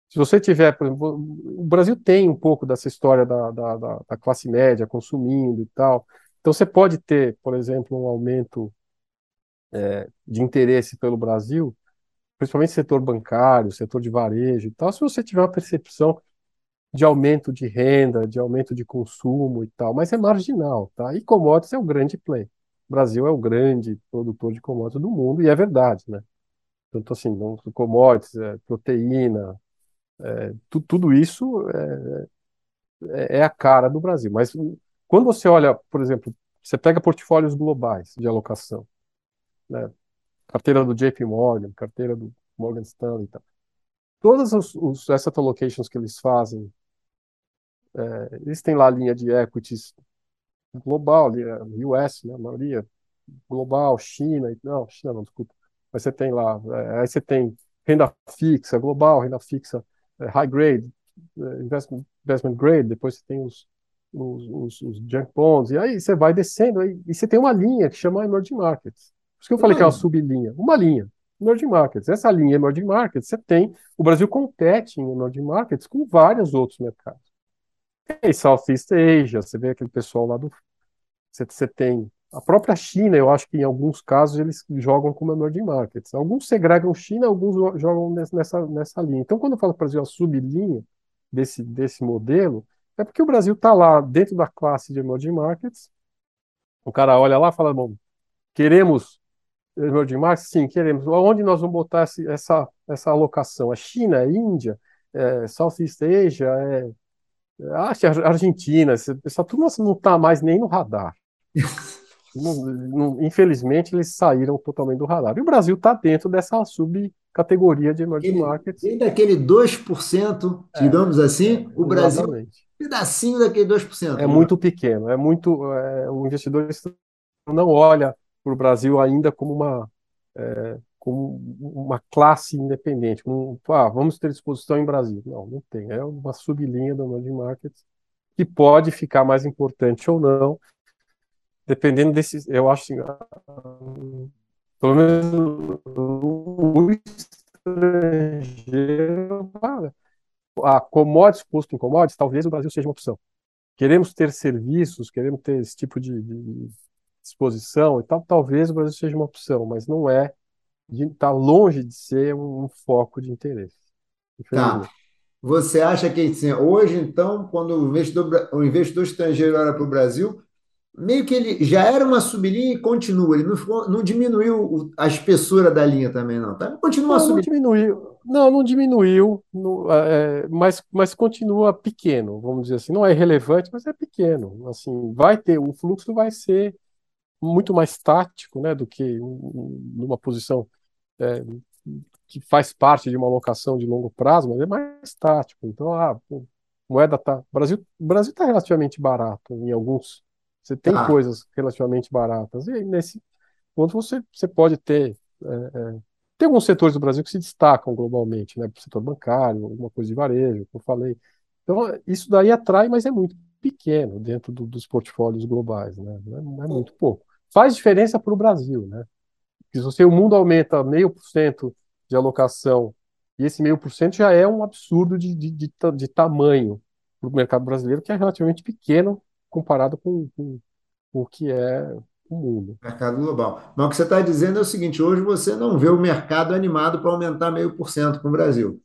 se você tiver, por exemplo, o Brasil tem um pouco dessa história da, da, da, da classe média consumindo e tal. Então você pode ter, por exemplo, um aumento é, de interesse pelo Brasil, principalmente setor bancário, setor de varejo e tal, se você tiver uma percepção de aumento de renda, de aumento de consumo e tal, mas é marginal, tá? E commodities é o grande play. O Brasil é o grande produtor de commodities do mundo, e é verdade, né? Tanto assim, commodities, é, proteína, é, tu, tudo isso é, é, é a cara do Brasil. Mas quando você olha, por exemplo, você pega portfólios globais de alocação, né? Carteira do JP Morgan, carteira do Morgan Stanley e tal. Todas os, os asset allocations que eles fazem é, eles têm lá a linha de equities global, US, né, a maioria global, China, não, China não, desculpa, mas você tem lá, é, aí você tem renda fixa global, renda fixa é, high grade, é, investment, investment grade, depois você tem os, os, os, os junk bonds, e aí você vai descendo, aí, e você tem uma linha que chama emerging markets. Por isso que eu falei que é uma sublinha, uma linha, emerging markets. Essa linha emerging markets, você tem, o Brasil compete em emerging markets com vários outros mercados. Tem Southeast Asia, você vê aquele pessoal lá do. Você, você tem. A própria China, eu acho que em alguns casos eles jogam como emerging markets. Alguns segregam China, alguns jogam nessa, nessa linha. Então, quando eu falo Brasil a sublinha desse, desse modelo, é porque o Brasil está lá dentro da classe de emerging markets. O cara olha lá e fala: bom, queremos emerging markets? Sim, queremos. Onde nós vamos botar essa, essa alocação? A China, a Índia, é, Southeast Asia, é, Acho que a Argentina, essa turma não está mais nem no radar. não, não, infelizmente, eles saíram totalmente do radar. E o Brasil está dentro dessa subcategoria de emerging markets. Tem daquele 2%, é, digamos assim, o Brasil. Exatamente. Um pedacinho daquele 2%. É né? muito pequeno. É muito. É, o investidor não olha para o Brasil ainda como uma. É, como uma classe independente, como, ah, vamos ter exposição em Brasil. Não, não tem. É uma sublinha do emerging markets que pode ficar mais importante ou não, dependendo desses. Eu acho assim, ah, pelo menos o estrangeiro. A commodities, custo em commodities, talvez o Brasil seja uma opção. Queremos ter serviços, queremos ter esse tipo de, de exposição e tal, talvez o Brasil seja uma opção, mas não é está longe de ser um, um foco de interesse. Tá. Você acha que assim, hoje, então, quando o investidor, o investidor estrangeiro olha para o Brasil, meio que ele já era uma sublinha e continua, ele não, não diminuiu a espessura da linha também, não, tá? Continua não, não diminuiu, não, não diminuiu, não, é, mas, mas continua pequeno, vamos dizer assim, não é relevante, mas é pequeno, assim, vai ter, o fluxo vai ser muito mais tático, né, do que numa posição é, que faz parte de uma alocação de longo prazo, mas é mais tático. Então, a ah, moeda tá, o Brasil, Brasil está relativamente barato em alguns. Você tem ah. coisas relativamente baratas e nesse ponto você, você pode ter é, é, tem alguns setores do Brasil que se destacam globalmente, né? O setor bancário, alguma coisa de varejo, como eu falei. Então, isso daí atrai, mas é muito pequeno dentro do, dos portfólios globais, né? É, é muito pouco. Faz diferença para o Brasil, né? Porque se você, o mundo aumenta meio por cento de alocação e esse meio por cento já é um absurdo de, de, de, de tamanho para o mercado brasileiro, que é relativamente pequeno comparado com, com, com o que é o mundo. Mercado global. Mas o que você está dizendo é o seguinte: hoje você não vê o mercado animado para aumentar meio por cento para o Brasil.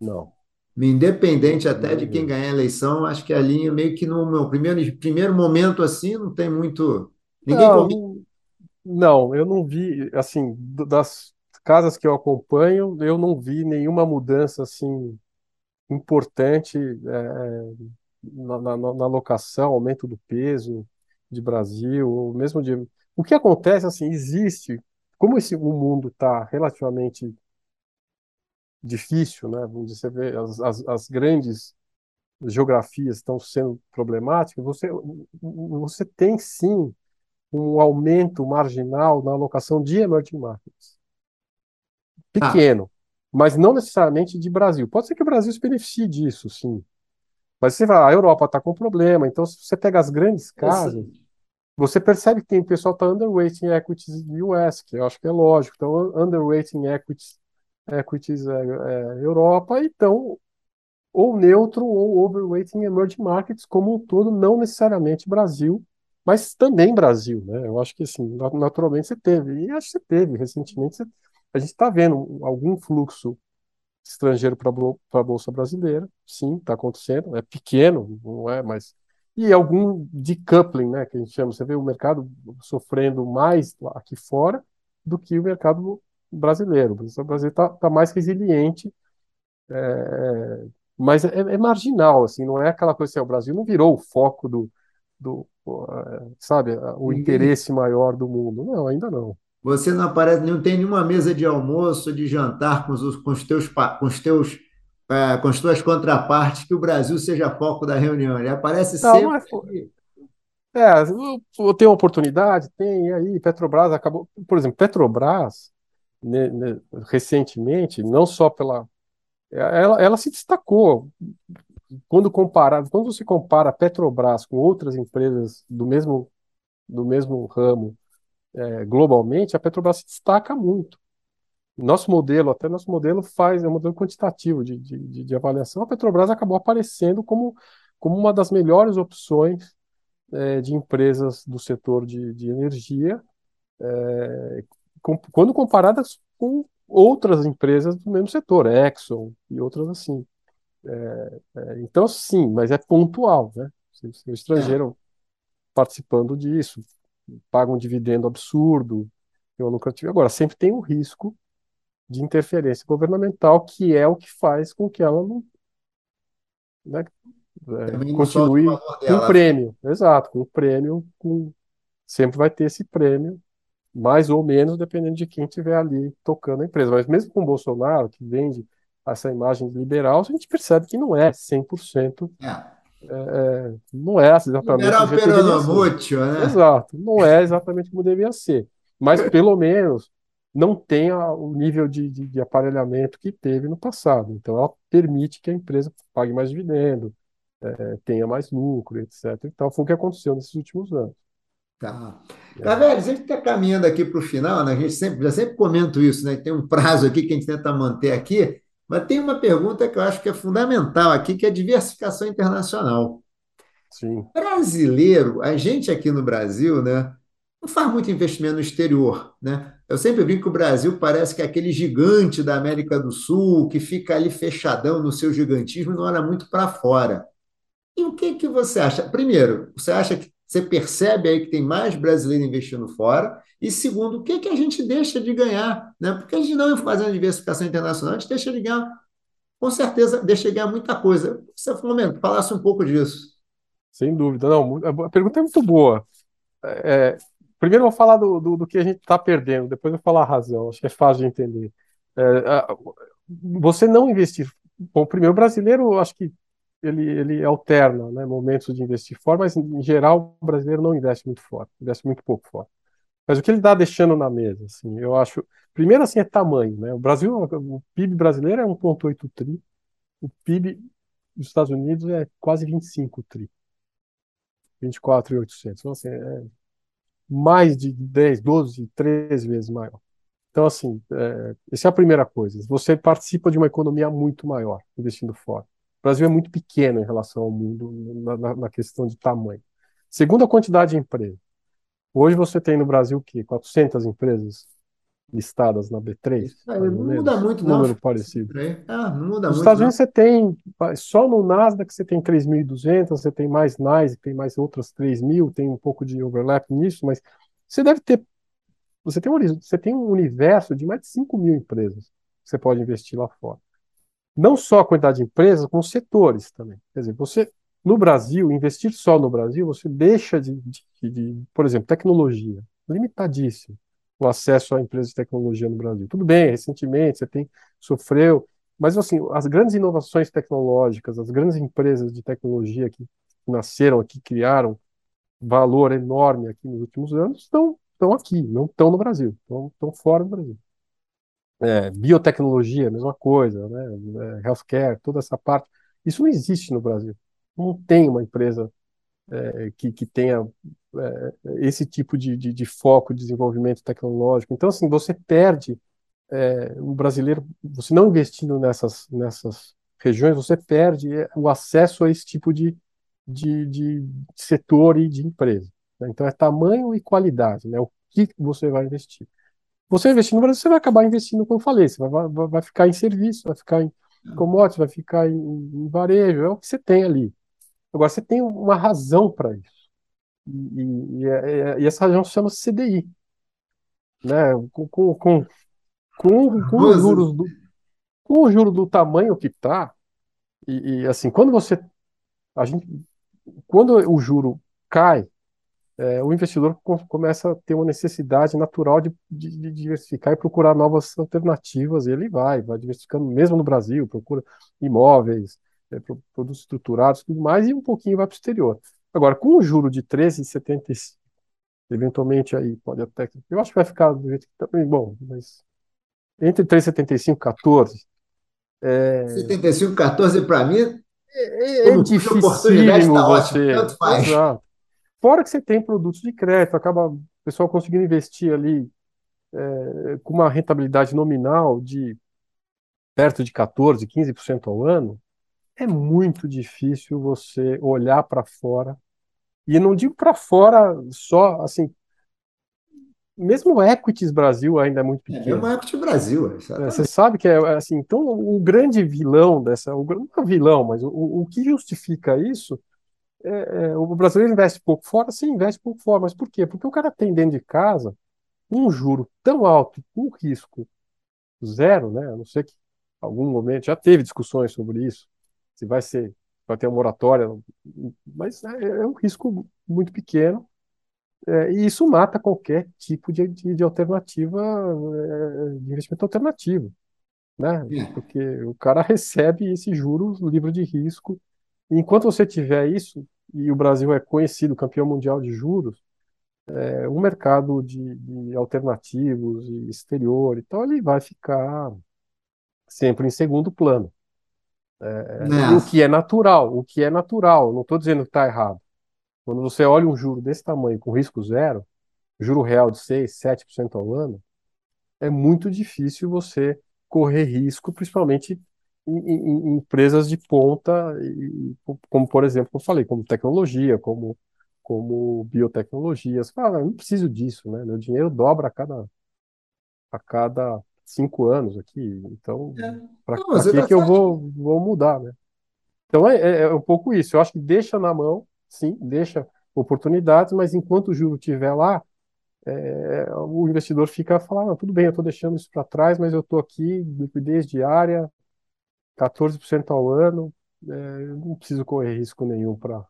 Não. Independente até de quem ganhar a eleição, acho que a linha meio que no meu primeiro, primeiro momento assim não tem muito. Ninguém não, não, eu não vi, assim, das casas que eu acompanho, eu não vi nenhuma mudança assim importante é, na, na, na locação, aumento do peso de Brasil, ou mesmo de. O que acontece, assim, existe, como esse, o mundo está relativamente difícil, né? Vamos dizer, você vê as, as, as grandes geografias estão sendo problemáticas, você, você tem sim um aumento marginal na alocação de emerging markets. Pequeno, ah. mas não necessariamente de Brasil. Pode ser que o Brasil se beneficie disso, sim. Mas você vai, a Europa está com problema, então se você pega as grandes casas, você percebe que tem o pessoal está underweight em equities US, que eu acho que é lógico. Então, underweight em equities equities é, é, Europa, então ou neutro ou overweight em emerging markets como um todo, não necessariamente Brasil, mas também Brasil, né? Eu acho que assim, naturalmente você teve, e acho que você teve recentemente, você, a gente está vendo algum fluxo estrangeiro para a bolsa brasileira, sim, está acontecendo, é pequeno, não é, mas e algum decoupling, né, que a gente chama, você vê o mercado sofrendo mais aqui fora do que o mercado brasileiro. O Brasil está tá mais resiliente, é, mas é, é, marginal, assim, não é aquela coisa assim, o Brasil não virou o foco do, do sabe, o interesse maior do mundo. Não, ainda não. Você não aparece, não tem nenhuma mesa de almoço, de jantar com os, com os teus, com os teus é, com as tuas contrapartes, que o Brasil seja foco da reunião. Ele aparece não, sempre. Não é, é, eu tenho oportunidade, tem, e aí, Petrobras acabou. Por exemplo, Petrobras né, né, recentemente, não só pela. Ela, ela se destacou quando comparado, quando você compara a Petrobras com outras empresas do mesmo, do mesmo ramo é, globalmente, a Petrobras se destaca muito. Nosso modelo, até nosso modelo faz, é um modelo quantitativo de, de, de avaliação. A Petrobras acabou aparecendo como, como uma das melhores opções é, de empresas do setor de, de energia, é, com, quando comparadas com outras empresas do mesmo setor, Exxon e outras assim. É, é, então, sim, mas é pontual, né? Se, se o estrangeiro participando disso, paga um dividendo absurdo, eu nunca tive. Agora, sempre tem o risco de interferência governamental, que é o que faz com que ela não, né, é, continue com o prêmio. Exato, com o prêmio, com, sempre vai ter esse prêmio mais ou menos, dependendo de quem estiver ali tocando a empresa. Mas mesmo com o Bolsonaro, que vende essa imagem liberal, a gente percebe que não é 100%. É. É, é, não é exatamente Liberal peronomútil, né? Exato, não é exatamente como devia ser. Mas pelo menos não tem o nível de, de, de, aparelhamento que teve no passado. Então ela permite que a empresa pague mais dividendo, é, tenha mais lucro, etc. Então foi o que aconteceu nesses últimos anos. Tá. Tá, velho, a gente está caminhando aqui para o final, né? A gente sempre, já sempre comento isso, né? Tem um prazo aqui que a gente tenta manter aqui, mas tem uma pergunta que eu acho que é fundamental aqui, que é a diversificação internacional. Sim. Brasileiro, a gente aqui no Brasil, né? Não faz muito investimento no exterior, né? Eu sempre brinco que o Brasil parece que é aquele gigante da América do Sul que fica ali fechadão no seu gigantismo e não olha muito para fora. E o que que você acha? Primeiro, você acha que você percebe aí que tem mais brasileiro investindo fora. E segundo, o que, que a gente deixa de ganhar? Né? Porque a gente não fazendo diversificação internacional, a gente deixa de ganhar, com certeza, deixa de ganhar muita coisa. Você, Flamengo, falasse um pouco disso. Sem dúvida. Não, a pergunta é muito boa. É, primeiro eu vou falar do, do, do que a gente está perdendo, depois eu vou falar a razão, acho que é fácil de entender. É, você não investir. Bom, primeiro, o brasileiro, acho que ele, ele alterna né, momentos de investir fora, mas em geral o brasileiro não investe muito fora, investe muito pouco fora. Mas o que ele está deixando na mesa, assim, eu acho, primeiro assim é tamanho, né? O Brasil, o PIB brasileiro é 1,8 tri, o PIB dos Estados Unidos é quase 25 tri, 24,800. Então assim, é mais de 10, 12, 13 vezes maior. Então, assim, é, essa é a primeira coisa. Você participa de uma economia muito maior investindo fora. O Brasil é muito pequeno em relação ao mundo na, na, na questão de tamanho. Segundo a quantidade de empresas. Hoje você tem no Brasil o quê? 400 empresas listadas na B3? É, não muda muito, não. Número parecido. Ah, não muda Nos muito, Estados Unidos não. você tem, só no Nasdaq você tem 3.200, você tem mais NYSE, tem mais outras 3.000, tem um pouco de overlap nisso, mas você deve ter, você tem um, você tem um universo de mais de 5 mil empresas que você pode investir lá fora. Não só a quantidade de empresas, como setores também. Quer dizer, você, no Brasil, investir só no Brasil, você deixa de, de, de por exemplo, tecnologia, limitadíssimo o acesso a empresas de tecnologia no Brasil. Tudo bem, recentemente você tem sofreu, mas assim, as grandes inovações tecnológicas, as grandes empresas de tecnologia que nasceram aqui, criaram valor enorme aqui nos últimos anos, estão, estão aqui, não estão no Brasil, estão, estão fora do Brasil. É, biotecnologia, mesma coisa, né? É, healthcare, toda essa parte, isso não existe no Brasil. Não tem uma empresa é, que, que tenha é, esse tipo de, de, de, foco de desenvolvimento tecnológico. Então, assim, você perde é, o brasileiro, você não investindo nessas, nessas regiões, você perde é, o acesso a esse tipo de, de, de setor e de empresa. Né? Então, é tamanho e qualidade, né? o que você vai investir. Você investir no Brasil, você vai acabar investindo, como eu falei, você vai, vai, vai ficar em serviço, vai ficar em commodities, vai ficar em, em varejo, é o que você tem ali. Agora, você tem uma razão para isso. E, e, e, essa razão se chama CDI. Né? Com, com, com, com, com os juros do, com o juro do tamanho que está, e, e, assim, quando você. A gente, quando o juro cai, é, o investidor começa a ter uma necessidade natural de, de, de, diversificar e procurar novas alternativas, e ele vai, vai diversificando, mesmo no Brasil, procura imóveis, é, produtos estruturados, tudo mais, e um pouquinho vai para o exterior. Agora, com o juro de 13,75, eventualmente aí pode até. Eu acho que vai ficar do jeito que está bem bom, mas entre 3,75 e 14. É... 75 14 para mim é, é difícil oportunidade tá você. tanto faz. Exato. Fora que você tem produtos de crédito, acaba o pessoal conseguindo investir ali é, com uma rentabilidade nominal de perto de 14, 15% ao ano, é muito difícil você olhar para fora. E não digo para fora só, assim, mesmo o Equities Brasil ainda é muito pequeno. É, é o Equity Brasil. É, você sabe que é, é assim, então o grande vilão dessa, o, não é vilão, mas o, o que justifica isso é, é, o brasileiro investe pouco fora, sim, investe pouco fora, mas por quê? Porque o cara tem dentro de casa um juro tão alto, um risco zero, né? A não ser que algum momento já teve discussões sobre isso, se vai ser, vai ter uma moratória, mas é, é um risco muito pequeno. É, e isso mata qualquer tipo de, de, de alternativa, é, de investimento alternativo, né? Porque o cara recebe esse juros livre de risco. Enquanto você tiver isso, e o Brasil é conhecido campeão mundial de juros, é, o mercado de, de alternativos e exterior, então ele vai ficar sempre em segundo plano. É, o que é natural, o que é natural, não estou dizendo que está errado. Quando você olha um juro desse tamanho, com risco zero, juro real de 6, 7% ao ano, é muito difícil você correr risco, principalmente em, em, em empresas de ponta, e, como por exemplo, eu falei, como tecnologia, como, como biotecnologia. Você fala, ah, não preciso disso, né? Meu dinheiro dobra a cada, a cada cinco anos aqui, então é. para que, tá que eu vou, vou mudar, né? Então é, é, é, um pouco isso. Eu acho que deixa na mão, sim, deixa oportunidades, mas enquanto o juro estiver lá, é, o investidor fica a falar, tudo bem, eu estou deixando isso para trás, mas eu estou aqui, liquidez diária, 14% ao ano, é, não preciso correr risco nenhum para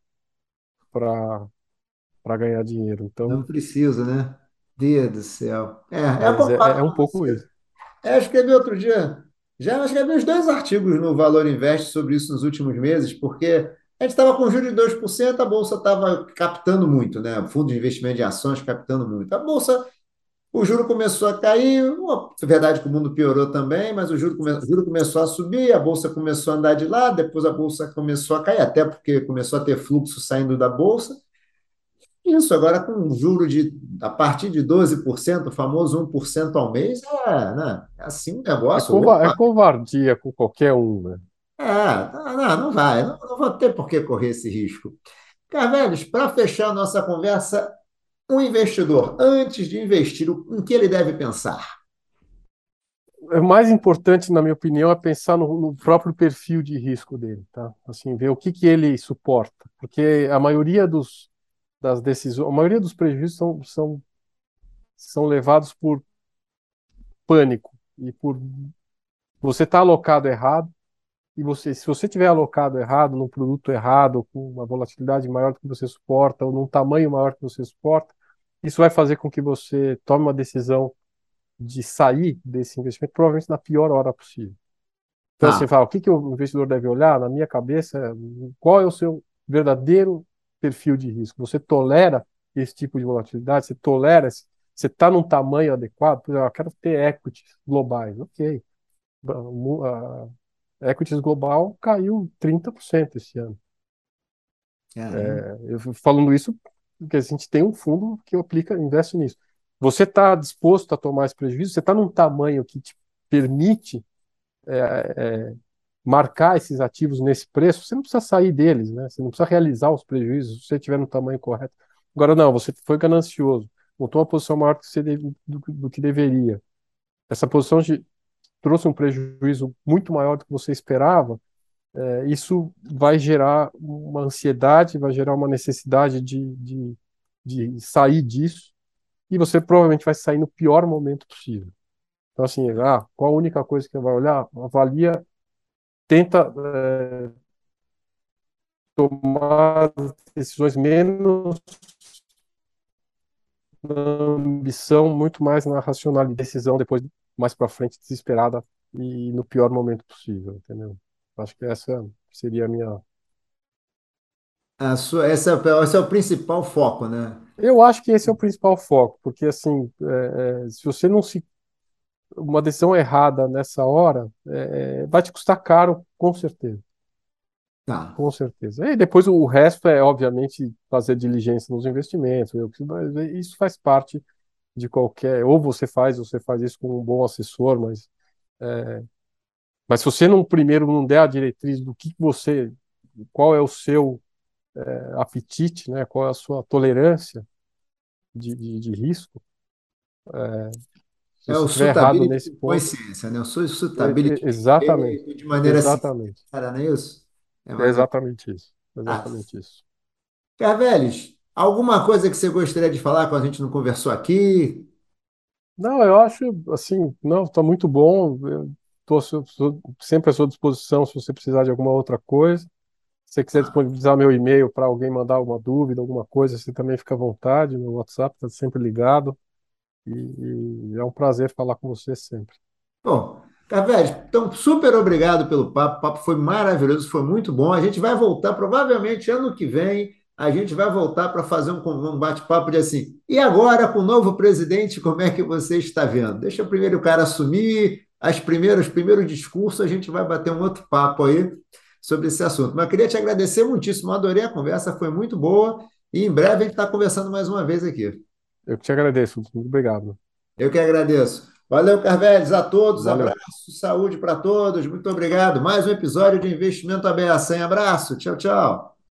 para ganhar dinheiro. Então, não precisa, né? Deus do céu. É, é, é, é um pouco isso. É, eu escrevi outro dia, já escrevi uns dois artigos no Valor Invest sobre isso nos últimos meses, porque a gente estava com juros de 2%, a Bolsa estava captando muito, né? O fundo de investimento de ações captando muito. A Bolsa, o juro começou a cair, é verdade que o mundo piorou também, mas o juro, come, o juro começou a subir, a Bolsa começou a andar de lado, depois a Bolsa começou a cair, até porque começou a ter fluxo saindo da Bolsa. Isso, agora com um juro de a partir de 12%, o famoso 1% ao mês, é, né? é assim um É, negócio. cova é covardia com qualquer um, né? É, não, não vai, não, não vou ter por que correr esse risco. Carvelhos, para fechar a nossa conversa, um investidor, antes de investir, em que ele deve pensar? O mais importante, na minha opinião, é pensar no, no, próprio perfil de risco dele, tá? Assim, ver o que, que ele suporta, porque a maioria dos, das decisões, a maioria dos prejuízos são, são, são levados por pânico e por você estar tá alocado errado e você, se você tiver alocado errado num produto errado, com uma volatilidade maior do que você suporta ou num tamanho maior que você suporta, isso vai fazer com que você tome uma decisão de sair desse investimento provavelmente na pior hora possível. Então, ah. assim, fala, o que, que o investidor deve olhar? Na minha cabeça, qual é o seu verdadeiro perfil de risco. Você tolera esse tipo de volatilidade? Você tolera? Você está num tamanho adequado? Por exemplo, eu quero ter equities globais. Ok. A equities global caiu 30% esse ano. É, eu falando isso porque a gente tem um fundo que aplica, investe nisso. Você está disposto a tomar esse prejuízo? Você está num tamanho que te permite é, é, marcar esses ativos nesse preço, você não precisa sair deles, né? Você não precisa realizar os prejuízos se você estiver no tamanho correto. Agora, não, você foi ganancioso, montou uma posição maior que você deve, do, do, que deveria. Essa posição de, trouxe um prejuízo muito maior do que você esperava. É, isso vai gerar uma ansiedade, vai gerar uma necessidade de, de, de sair disso, e você provavelmente vai sair no pior momento possível. Então, assim, ah, qual a única coisa que vai olhar? Avalia tenta é, tomar decisões menos na ambição, muito mais na racionalidade, decisão depois mais para frente desesperada e no pior momento possível, entendeu? Acho que essa seria a minha a sua, essa, esse é o principal foco, né? Eu acho que esse é o principal foco, porque assim, é, é, se você não se uma decisão errada nessa hora é, vai te custar caro, com certeza. Tá. Com certeza. E depois o resto é, obviamente, fazer diligência nos investimentos. Isso faz parte de qualquer. Ou você faz, ou você faz isso com um bom assessor, mas. É, mas se você não primeiro não der a diretriz do que você. Qual é o seu é, apetite, né? qual é a sua tolerância de, de, de risco, é, é o suitability nesse ponto, consciência, né? O suitability é, exatamente, de maneira exatamente. sincera, não é isso? É, é exatamente isso. Exatamente ah. isso. Carveles, alguma coisa que você gostaria de falar quando a gente não conversou aqui? Não, eu acho assim, não, está muito bom. Estou sempre à sua disposição se você precisar de alguma outra coisa. Se você quiser disponibilizar meu e-mail para alguém mandar alguma dúvida, alguma coisa, você também fica à vontade. Meu WhatsApp está sempre ligado. E, e é um prazer falar com você sempre. Bom, Carvete, então super obrigado pelo papo. O papo foi maravilhoso, foi muito bom. A gente vai voltar, provavelmente ano que vem, a gente vai voltar para fazer um, um bate-papo de assim. E agora, com o novo presidente, como é que você está vendo? Deixa primeiro o cara assumir, as primeiras, os primeiros discursos, a gente vai bater um outro papo aí sobre esse assunto. Mas eu queria te agradecer muitíssimo, adorei a conversa, foi muito boa. E em breve a gente está conversando mais uma vez aqui. Eu que te agradeço. Muito obrigado. Eu que agradeço. Valeu, Carveles, a todos. Valeu. Abraço, saúde para todos. Muito obrigado. Mais um episódio de Investimento Aberto. Abraço. Tchau, tchau.